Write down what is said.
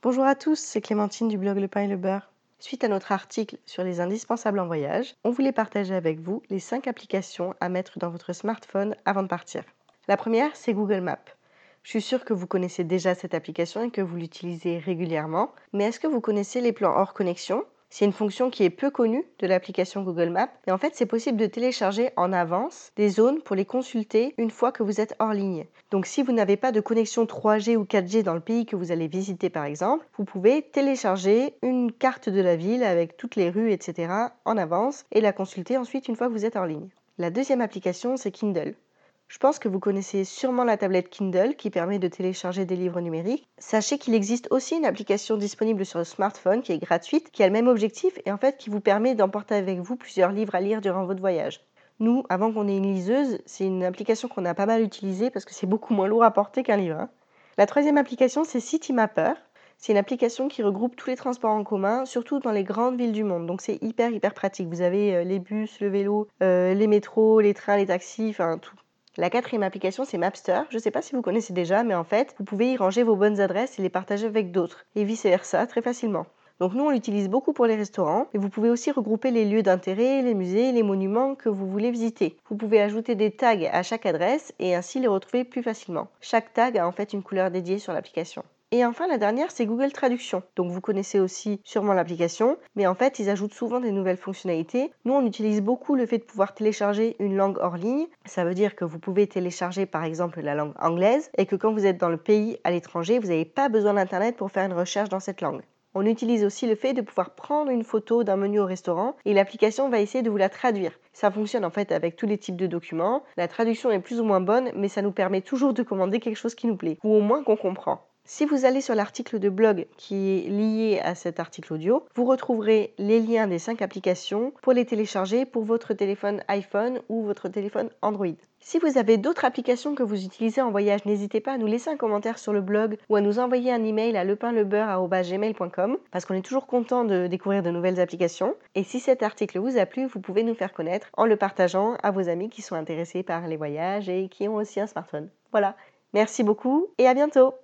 Bonjour à tous, c'est Clémentine du blog Le Pain et le Beurre. Suite à notre article sur les indispensables en voyage, on voulait partager avec vous les 5 applications à mettre dans votre smartphone avant de partir. La première, c'est Google Maps. Je suis sûre que vous connaissez déjà cette application et que vous l'utilisez régulièrement, mais est-ce que vous connaissez les plans hors connexion? C'est une fonction qui est peu connue de l'application Google Maps, mais en fait c'est possible de télécharger en avance des zones pour les consulter une fois que vous êtes hors ligne. Donc si vous n'avez pas de connexion 3G ou 4G dans le pays que vous allez visiter par exemple, vous pouvez télécharger une carte de la ville avec toutes les rues, etc. en avance et la consulter ensuite une fois que vous êtes hors ligne. La deuxième application c'est Kindle. Je pense que vous connaissez sûrement la tablette Kindle qui permet de télécharger des livres numériques. Sachez qu'il existe aussi une application disponible sur le smartphone qui est gratuite, qui a le même objectif et en fait qui vous permet d'emporter avec vous plusieurs livres à lire durant votre voyage. Nous, avant qu'on ait une liseuse, c'est une application qu'on a pas mal utilisée parce que c'est beaucoup moins lourd à porter qu'un livre. Hein. La troisième application, c'est CityMapper. C'est une application qui regroupe tous les transports en commun, surtout dans les grandes villes du monde. Donc c'est hyper hyper pratique. Vous avez euh, les bus, le vélo, euh, les métros, les trains, les taxis, enfin tout, la quatrième application, c'est Mapster. Je ne sais pas si vous connaissez déjà, mais en fait, vous pouvez y ranger vos bonnes adresses et les partager avec d'autres, et vice-versa, très facilement. Donc nous, on l'utilise beaucoup pour les restaurants, mais vous pouvez aussi regrouper les lieux d'intérêt, les musées, les monuments que vous voulez visiter. Vous pouvez ajouter des tags à chaque adresse et ainsi les retrouver plus facilement. Chaque tag a en fait une couleur dédiée sur l'application. Et enfin, la dernière, c'est Google Traduction. Donc vous connaissez aussi sûrement l'application, mais en fait, ils ajoutent souvent des nouvelles fonctionnalités. Nous, on utilise beaucoup le fait de pouvoir télécharger une langue hors ligne. Ça veut dire que vous pouvez télécharger par exemple la langue anglaise et que quand vous êtes dans le pays à l'étranger, vous n'avez pas besoin d'Internet pour faire une recherche dans cette langue. On utilise aussi le fait de pouvoir prendre une photo d'un menu au restaurant et l'application va essayer de vous la traduire. Ça fonctionne en fait avec tous les types de documents. La traduction est plus ou moins bonne, mais ça nous permet toujours de commander quelque chose qui nous plaît, ou au moins qu'on comprend. Si vous allez sur l'article de blog qui est lié à cet article audio, vous retrouverez les liens des 5 applications pour les télécharger pour votre téléphone iPhone ou votre téléphone Android. Si vous avez d'autres applications que vous utilisez en voyage, n'hésitez pas à nous laisser un commentaire sur le blog ou à nous envoyer un email à lepinlebeurre.gmail.com parce qu'on est toujours content de découvrir de nouvelles applications. Et si cet article vous a plu, vous pouvez nous faire connaître en le partageant à vos amis qui sont intéressés par les voyages et qui ont aussi un smartphone. Voilà. Merci beaucoup et à bientôt